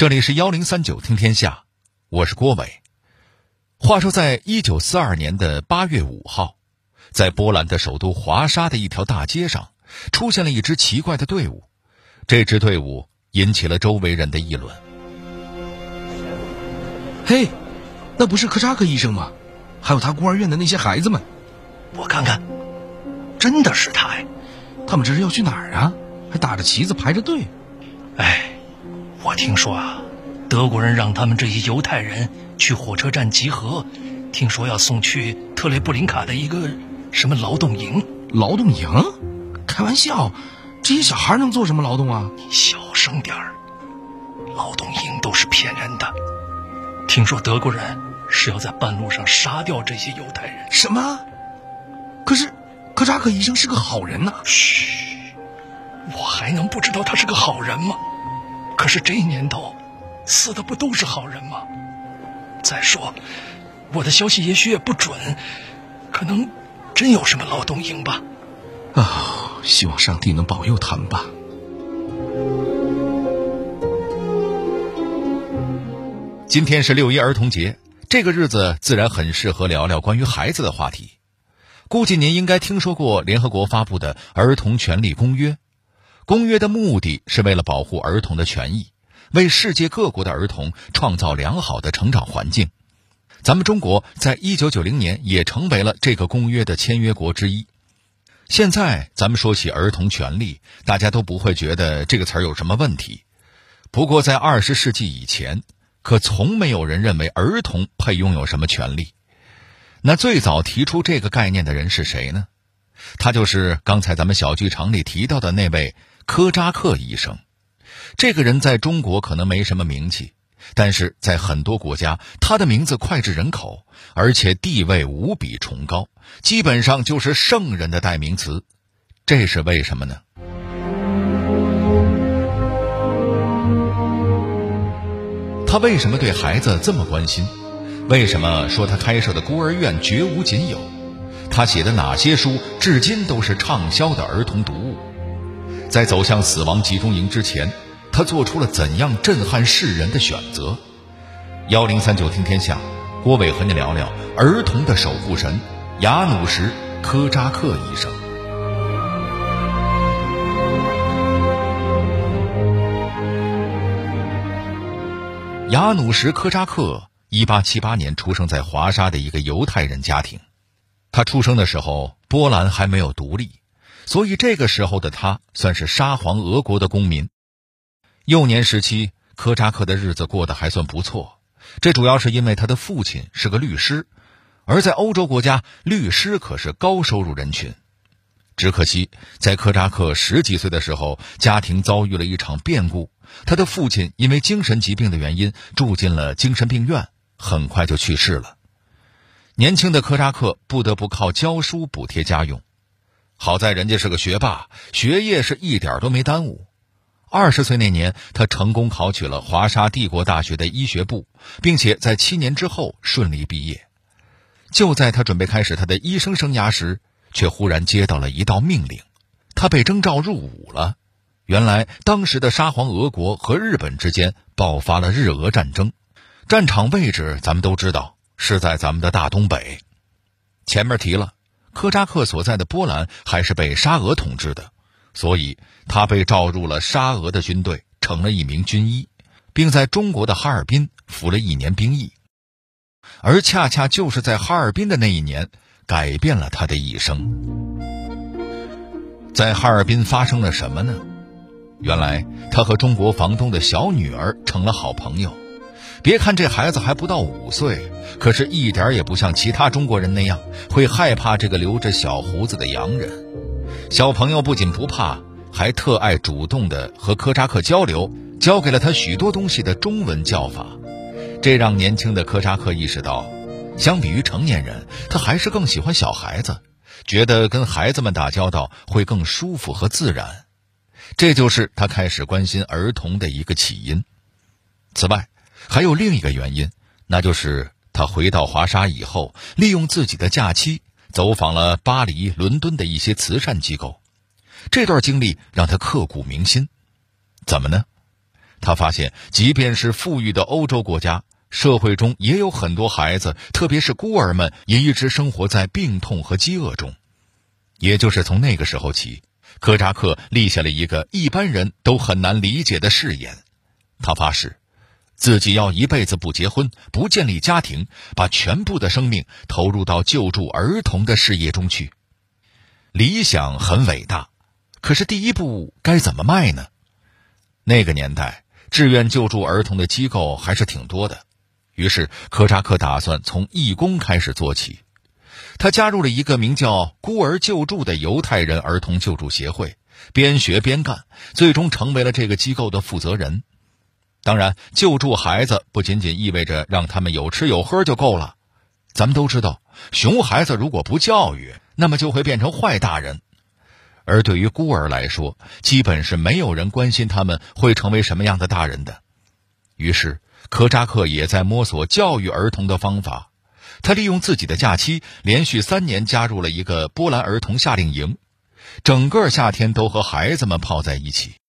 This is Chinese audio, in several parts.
这里是幺零三九听天下，我是郭伟。话说，在一九四二年的八月五号，在波兰的首都华沙的一条大街上，出现了一支奇怪的队伍。这支队伍引起了周围人的议论。嘿，那不是科扎克医生吗？还有他孤儿院的那些孩子们，我看看，真的是他哎！他们这是要去哪儿啊？还打着旗子排着队。哎，我听说啊，德国人让他们这些犹太人去火车站集合，听说要送去特雷布林卡的一个什么劳动营。劳动营？开玩笑，这些小孩能做什么劳动啊？你小声点儿，劳动营都是骗人的。听说德国人是要在半路上杀掉这些犹太人。什么？可是科扎克医生是个好人呐。嘘。我还能不知道他是个好人吗？可是这年头，死的不都是好人吗？再说，我的消息也许也不准，可能真有什么劳动营吧。啊，希望上帝能保佑他们吧。今天是六一儿童节，这个日子自然很适合聊聊关于孩子的话题。估计您应该听说过联合国发布的《儿童权利公约》。公约的目的是为了保护儿童的权益，为世界各国的儿童创造良好的成长环境。咱们中国在一九九零年也成为了这个公约的签约国之一。现在咱们说起儿童权利，大家都不会觉得这个词儿有什么问题。不过在二十世纪以前，可从没有人认为儿童配拥有什么权利。那最早提出这个概念的人是谁呢？他就是刚才咱们小剧场里提到的那位。科扎克医生，这个人在中国可能没什么名气，但是在很多国家，他的名字脍炙人口，而且地位无比崇高，基本上就是圣人的代名词。这是为什么呢？他为什么对孩子这么关心？为什么说他开设的孤儿院绝无仅有？他写的哪些书至今都是畅销的儿童读物？在走向死亡集中营之前，他做出了怎样震撼世人的选择？幺零三九听天下，郭伟和你聊聊儿童的守护神雅努什·科扎克医生。雅努什·科扎克一八七八年出生在华沙的一个犹太人家庭，他出生的时候，波兰还没有独立。所以这个时候的他算是沙皇俄国的公民。幼年时期，科扎克的日子过得还算不错，这主要是因为他的父亲是个律师，而在欧洲国家，律师可是高收入人群。只可惜，在科扎克十几岁的时候，家庭遭遇了一场变故，他的父亲因为精神疾病的原因住进了精神病院，很快就去世了。年轻的科扎克不得不靠教书补贴家用。好在人家是个学霸，学业是一点都没耽误。二十岁那年，他成功考取了华沙帝国大学的医学部，并且在七年之后顺利毕业。就在他准备开始他的医生生涯时，却忽然接到了一道命令，他被征召入伍了。原来，当时的沙皇俄国和日本之间爆发了日俄战争，战场位置咱们都知道是在咱们的大东北。前面提了。科扎克所在的波兰还是被沙俄统治的，所以他被召入了沙俄的军队，成了一名军医，并在中国的哈尔滨服了一年兵役。而恰恰就是在哈尔滨的那一年，改变了他的一生。在哈尔滨发生了什么呢？原来他和中国房东的小女儿成了好朋友。别看这孩子还不到五岁，可是一点也不像其他中国人那样会害怕这个留着小胡子的洋人。小朋友不仅不怕，还特爱主动的和科扎克交流，教给了他许多东西的中文叫法。这让年轻的科扎克意识到，相比于成年人，他还是更喜欢小孩子，觉得跟孩子们打交道会更舒服和自然。这就是他开始关心儿童的一个起因。此外，还有另一个原因，那就是他回到华沙以后，利用自己的假期走访了巴黎、伦敦的一些慈善机构。这段经历让他刻骨铭心。怎么呢？他发现，即便是富裕的欧洲国家，社会中也有很多孩子，特别是孤儿们，也一直生活在病痛和饥饿中。也就是从那个时候起，科扎克立下了一个一般人都很难理解的誓言：他发誓，自己要一辈子不结婚，不建立家庭，把全部的生命投入到救助儿童的事业中去。理想很伟大，可是第一步该怎么迈呢？那个年代。志愿救助儿童的机构还是挺多的，于是科扎克打算从义工开始做起。他加入了一个名叫“孤儿救助”的犹太人儿童救助协会，边学边干，最终成为了这个机构的负责人。当然，救助孩子不仅仅意味着让他们有吃有喝就够了。咱们都知道，熊孩子如果不教育，那么就会变成坏大人。而对于孤儿来说，基本是没有人关心他们会成为什么样的大人的。于是，科扎克也在摸索教育儿童的方法。他利用自己的假期，连续三年加入了一个波兰儿童夏令营，整个夏天都和孩子们泡在一起。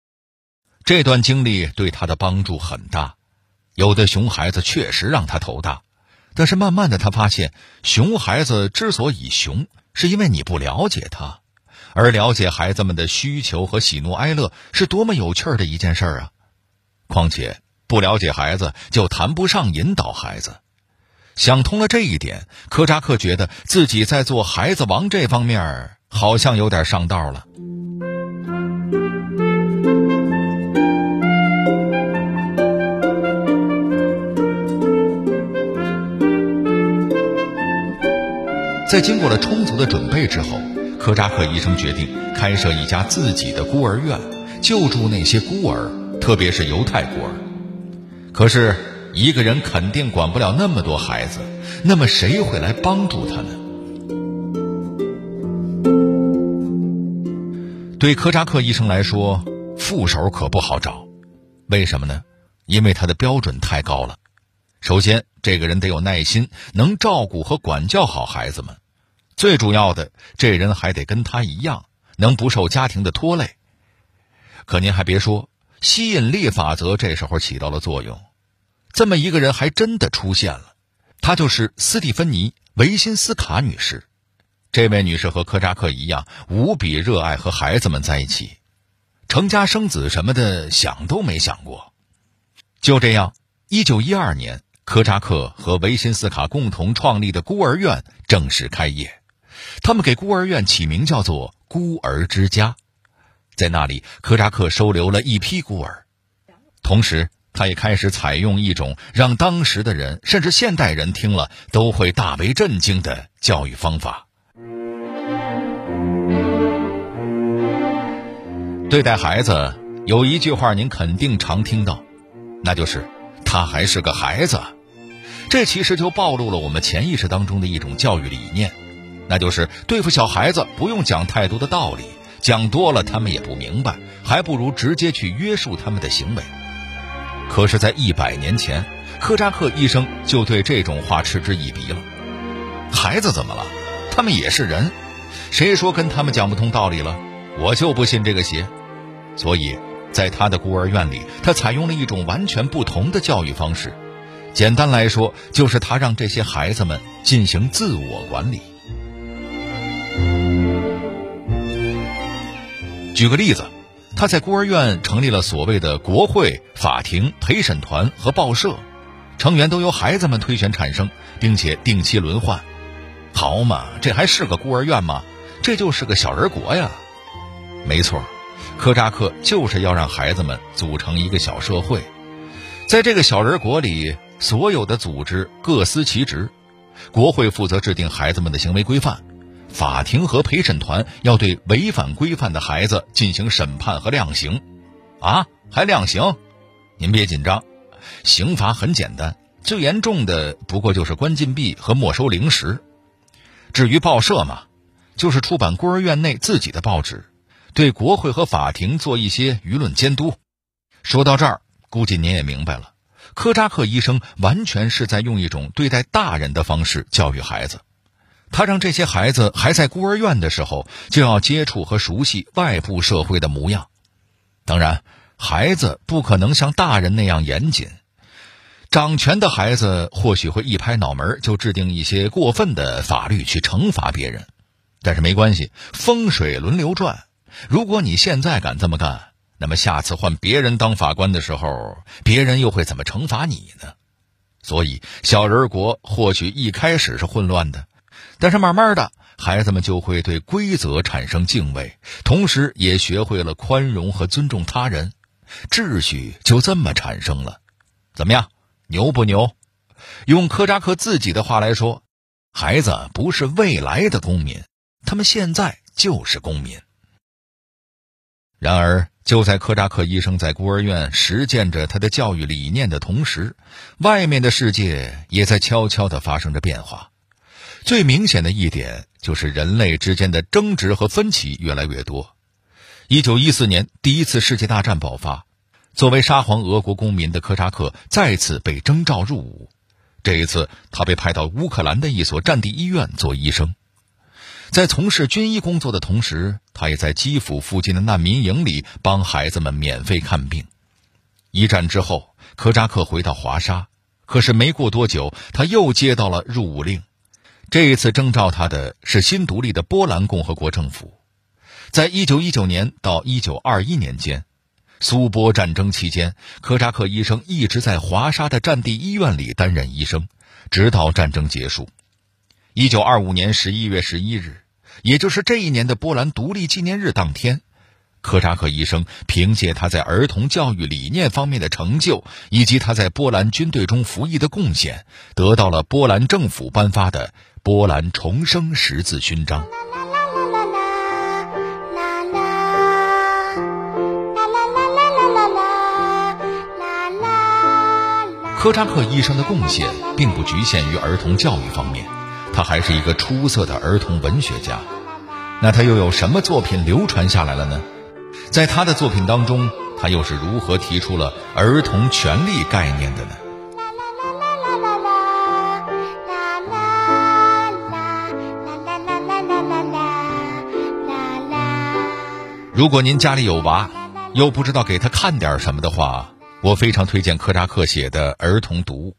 这段经历对他的帮助很大。有的熊孩子确实让他头大，但是慢慢的，他发现熊孩子之所以熊，是因为你不了解他。而了解孩子们的需求和喜怒哀乐是多么有趣儿的一件事啊！况且不了解孩子，就谈不上引导孩子。想通了这一点，科扎克觉得自己在做孩子王这方面好像有点上道了。在经过了充足的准备之后。科扎克医生决定开设一家自己的孤儿院，救助那些孤儿，特别是犹太孤儿。可是，一个人肯定管不了那么多孩子，那么谁会来帮助他呢？对科扎克医生来说，副手可不好找。为什么呢？因为他的标准太高了。首先，这个人得有耐心，能照顾和管教好孩子们。最主要的，这人还得跟他一样，能不受家庭的拖累。可您还别说，吸引力法则这时候起到了作用，这么一个人还真的出现了。她就是斯蒂芬妮·维辛斯卡女士。这位女士和科扎克一样，无比热爱和孩子们在一起，成家生子什么的想都没想过。就这样，一九一二年，科扎克和维辛斯卡共同创立的孤儿院正式开业。他们给孤儿院起名叫做“孤儿之家”，在那里，科扎克收留了一批孤儿，同时，他也开始采用一种让当时的人甚至现代人听了都会大为震惊的教育方法。对待孩子，有一句话您肯定常听到，那就是“他还是个孩子”，这其实就暴露了我们潜意识当中的一种教育理念。那就是对付小孩子不用讲太多的道理，讲多了他们也不明白，还不如直接去约束他们的行为。可是，在一百年前，科扎克医生就对这种话嗤之以鼻了。孩子怎么了？他们也是人，谁说跟他们讲不通道理了？我就不信这个邪。所以，在他的孤儿院里，他采用了一种完全不同的教育方式。简单来说，就是他让这些孩子们进行自我管理。举个例子，他在孤儿院成立了所谓的国会、法庭、陪审团和报社，成员都由孩子们推选产生，并且定期轮换。好嘛，这还是个孤儿院吗？这就是个小人国呀！没错，科扎克就是要让孩子们组成一个小社会，在这个小人国里，所有的组织各司其职，国会负责制定孩子们的行为规范。法庭和陪审团要对违反规范的孩子进行审判和量刑，啊，还量刑？您别紧张，刑罚很简单，最严重的不过就是关禁闭和没收零食。至于报社嘛，就是出版孤儿院内自己的报纸，对国会和法庭做一些舆论监督。说到这儿，估计您也明白了，科扎克医生完全是在用一种对待大人的方式教育孩子。他让这些孩子还在孤儿院的时候就要接触和熟悉外部社会的模样。当然，孩子不可能像大人那样严谨。掌权的孩子或许会一拍脑门就制定一些过分的法律去惩罚别人，但是没关系，风水轮流转。如果你现在敢这么干，那么下次换别人当法官的时候，别人又会怎么惩罚你呢？所以，小人国或许一开始是混乱的，但是慢慢的，孩子们就会对规则产生敬畏，同时也学会了宽容和尊重他人，秩序就这么产生了。怎么样？牛不牛？用科扎克自己的话来说，孩子不是未来的公民，他们现在就是公民。然而，就在科扎克医生在孤儿院实践着他的教育理念的同时，外面的世界也在悄悄地发生着变化。最明显的一点就是人类之间的争执和分歧越来越多。一九一四年，第一次世界大战爆发。作为沙皇俄国公民的科扎克再次被征召入伍，这一次他被派到乌克兰的一所战地医院做医生。在从事军医工作的同时，他也在基辅附近的难民营里帮孩子们免费看病。一战之后，科扎克回到华沙，可是没过多久，他又接到了入伍令。这一次征召他的是新独立的波兰共和国政府。在一九一九年到一九二一年间。苏波战争期间，科扎克医生一直在华沙的战地医院里担任医生，直到战争结束。一九二五年十一月十一日，也就是这一年的波兰独立纪念日当天，科扎克医生凭借他在儿童教育理念方面的成就，以及他在波兰军队中服役的贡献，得到了波兰政府颁发的波兰重生十字勋章。科扎克医生的贡献并不局限于儿童教育方面，他还是一个出色的儿童文学家。那他又有什么作品流传下来了呢？在他的作品当中，他又是如何提出了儿童权利概念的呢？如果您家里有娃，又不知道给他看点什么的话。我非常推荐科扎克写的儿童读物，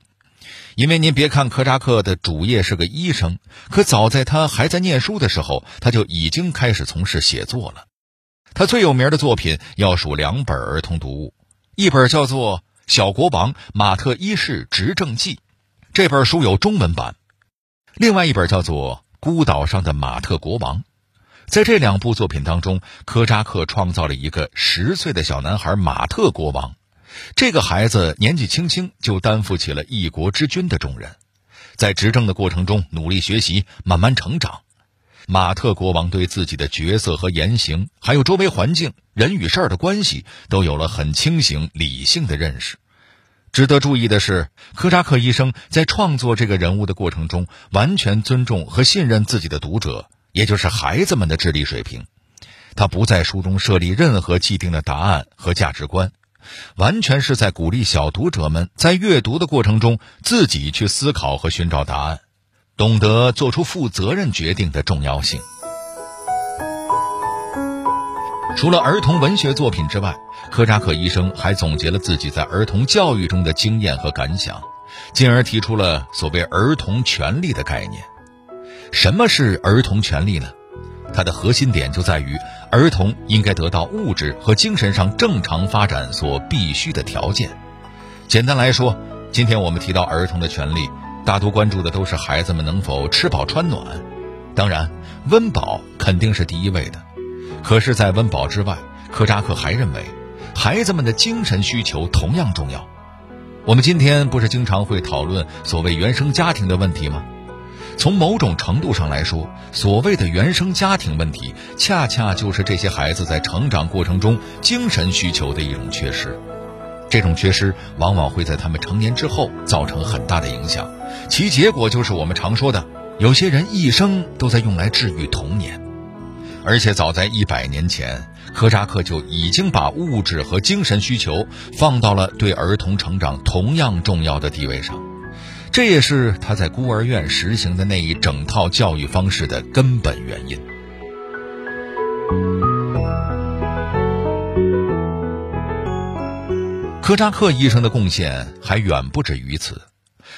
因为您别看科扎克的主业是个医生，可早在他还在念书的时候，他就已经开始从事写作了。他最有名的作品要数两本儿童读物，一本叫做《小国王马特一世执政记》，这本书有中文版；另外一本叫做《孤岛上的马特国王》。在这两部作品当中，科扎克创造了一个十岁的小男孩马特国王。这个孩子年纪轻轻就担负起了一国之君的重任，在执政的过程中努力学习，慢慢成长。马特国王对自己的角色和言行，还有周围环境、人与事儿的关系，都有了很清醒、理性的认识。值得注意的是，科扎克医生在创作这个人物的过程中，完全尊重和信任自己的读者，也就是孩子们的智力水平。他不在书中设立任何既定的答案和价值观。完全是在鼓励小读者们在阅读的过程中自己去思考和寻找答案，懂得做出负责任决定的重要性。除了儿童文学作品之外，科扎克医生还总结了自己在儿童教育中的经验和感想，进而提出了所谓儿童权利的概念。什么是儿童权利呢？它的核心点就在于，儿童应该得到物质和精神上正常发展所必须的条件。简单来说，今天我们提到儿童的权利，大多关注的都是孩子们能否吃饱穿暖。当然，温饱肯定是第一位的。可是，在温饱之外，科扎克还认为，孩子们的精神需求同样重要。我们今天不是经常会讨论所谓原生家庭的问题吗？从某种程度上来说，所谓的原生家庭问题，恰恰就是这些孩子在成长过程中精神需求的一种缺失。这种缺失往往会在他们成年之后造成很大的影响，其结果就是我们常说的，有些人一生都在用来治愈童年。而且早在一百年前，科扎克就已经把物质和精神需求放到了对儿童成长同样重要的地位上。这也是他在孤儿院实行的那一整套教育方式的根本原因。科扎克医生的贡献还远不止于此，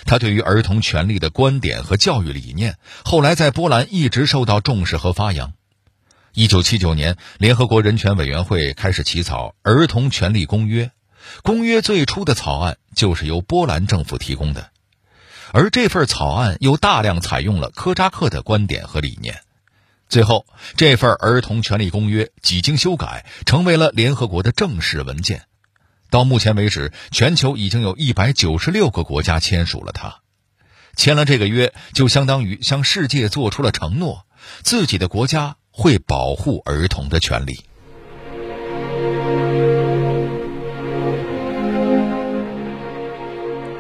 他对于儿童权利的观点和教育理念，后来在波兰一直受到重视和发扬。一九七九年，联合国人权委员会开始起草《儿童权利公约》，公约最初的草案就是由波兰政府提供的，而这份草案又大量采用了科扎克的观点和理念。最后，这份儿童权利公约几经修改，成为了联合国的正式文件。到目前为止，全球已经有一百九十六个国家签署了它。签了这个约，就相当于向世界做出了承诺，自己的国家会保护儿童的权利。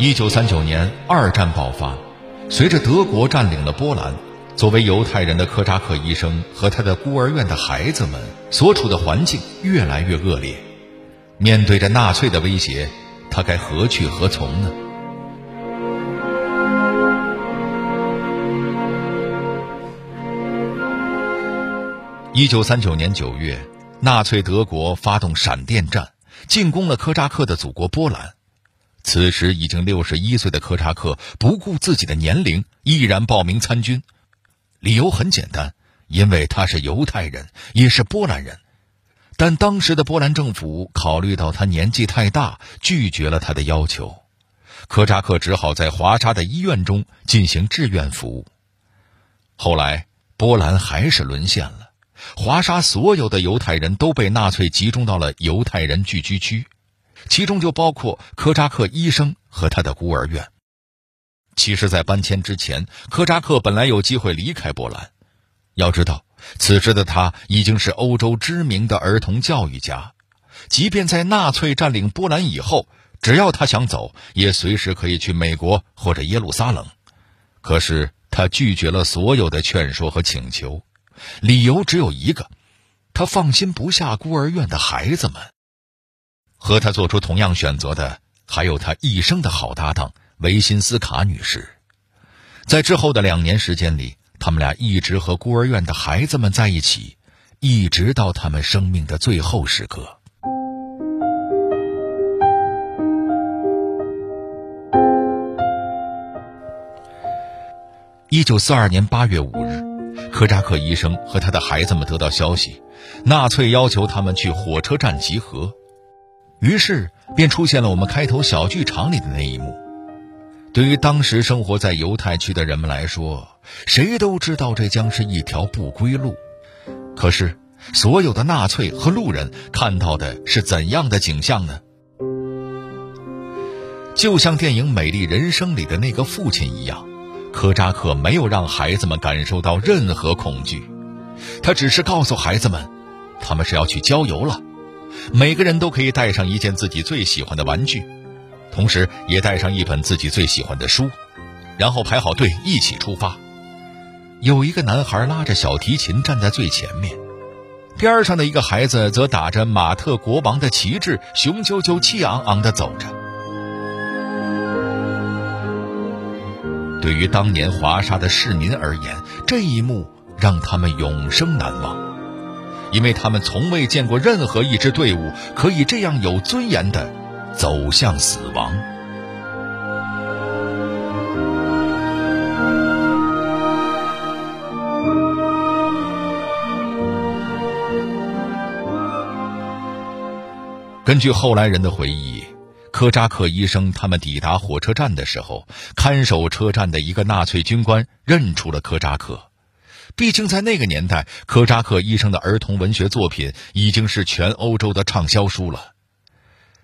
一九三九年，二战爆发，随着德国占领了波兰。作为犹太人的科扎克医生和他的孤儿院的孩子们所处的环境越来越恶劣，面对着纳粹的威胁，他该何去何从呢？一九三九年九月，纳粹德国发动闪电战，进攻了科扎克的祖国波兰。此时已经六十一岁的科扎克不顾自己的年龄，毅然报名参军。理由很简单，因为他是犹太人，也是波兰人。但当时的波兰政府考虑到他年纪太大，拒绝了他的要求。科扎克只好在华沙的医院中进行志愿服务。后来，波兰还是沦陷了，华沙所有的犹太人都被纳粹集中到了犹太人聚居区，其中就包括科扎克医生和他的孤儿院。其实，在搬迁之前，科扎克本来有机会离开波兰。要知道，此时的他已经是欧洲知名的儿童教育家。即便在纳粹占领波兰以后，只要他想走，也随时可以去美国或者耶路撒冷。可是，他拒绝了所有的劝说和请求，理由只有一个：他放心不下孤儿院的孩子们。和他做出同样选择的，还有他一生的好搭档。维辛斯卡女士，在之后的两年时间里，他们俩一直和孤儿院的孩子们在一起，一直到他们生命的最后时刻。一九四二年八月五日，科扎克医生和他的孩子们得到消息，纳粹要求他们去火车站集合，于是便出现了我们开头小剧场里的那一幕。对于当时生活在犹太区的人们来说，谁都知道这将是一条不归路。可是，所有的纳粹和路人看到的是怎样的景象呢？就像电影《美丽人生》里的那个父亲一样，科扎克没有让孩子们感受到任何恐惧，他只是告诉孩子们，他们是要去郊游了，每个人都可以带上一件自己最喜欢的玩具。同时，也带上一本自己最喜欢的书，然后排好队一起出发。有一个男孩拉着小提琴站在最前面，边上的一个孩子则打着马特国王的旗帜，雄赳赳、气昂昂地走着。对于当年华沙的市民而言，这一幕让他们永生难忘，因为他们从未见过任何一支队伍可以这样有尊严的。走向死亡。根据后来人的回忆，科扎克医生他们抵达火车站的时候，看守车站的一个纳粹军官认出了科扎克。毕竟在那个年代，科扎克医生的儿童文学作品已经是全欧洲的畅销书了。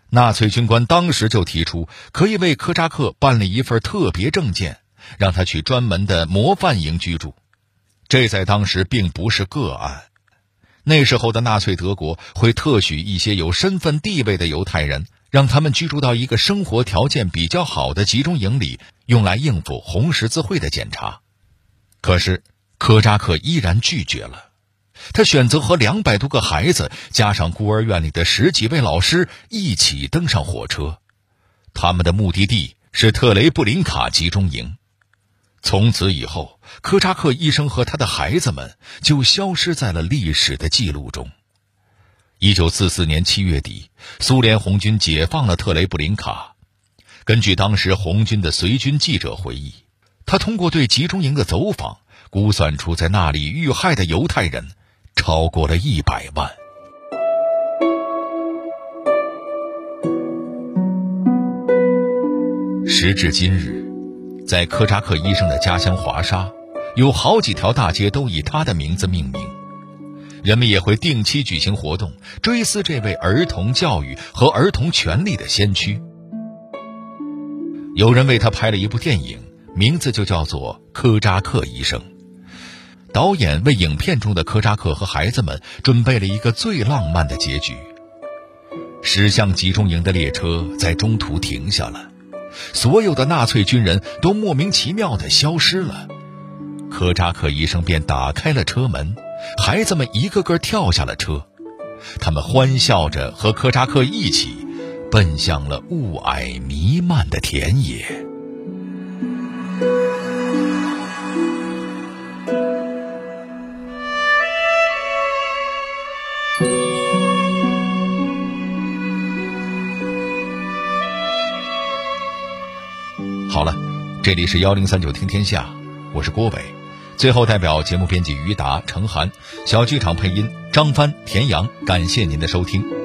纳粹军官当时就提出，可以为科扎克办理一份特别证件，让他去专门的模范营居住。这在当时并不是个案。那时候的纳粹德国会特许一些有身份地位的犹太人，让他们居住到一个生活条件比较好的集中营里，用来应付红十字会的检查。可是科扎克依然拒绝了。他选择和两百多个孩子，加上孤儿院里的十几位老师一起登上火车，他们的目的地是特雷布林卡集中营。从此以后，科扎克医生和他的孩子们就消失在了历史的记录中。一九四四年七月底，苏联红军解放了特雷布林卡。根据当时红军的随军记者回忆，他通过对集中营的走访，估算出在那里遇害的犹太人超过了一百万。时至今日，在科扎克医生的家乡华沙，有好几条大街都以他的名字命名。人们也会定期举行活动，追思这位儿童教育和儿童权利的先驱。有人为他拍了一部电影，名字就叫做《科扎克医生》。导演为影片中的科扎克和孩子们准备了一个最浪漫的结局。驶向集中营的列车在中途停下了。所有的纳粹军人都莫名其妙地消失了，科扎克医生便打开了车门，孩子们一个个跳下了车，他们欢笑着和科扎克一起，奔向了雾霭弥漫的田野。好了，这里是幺零三九听天下，我是郭伟。最后，代表节目编辑于达、程涵，小剧场配音张帆、田阳，感谢您的收听。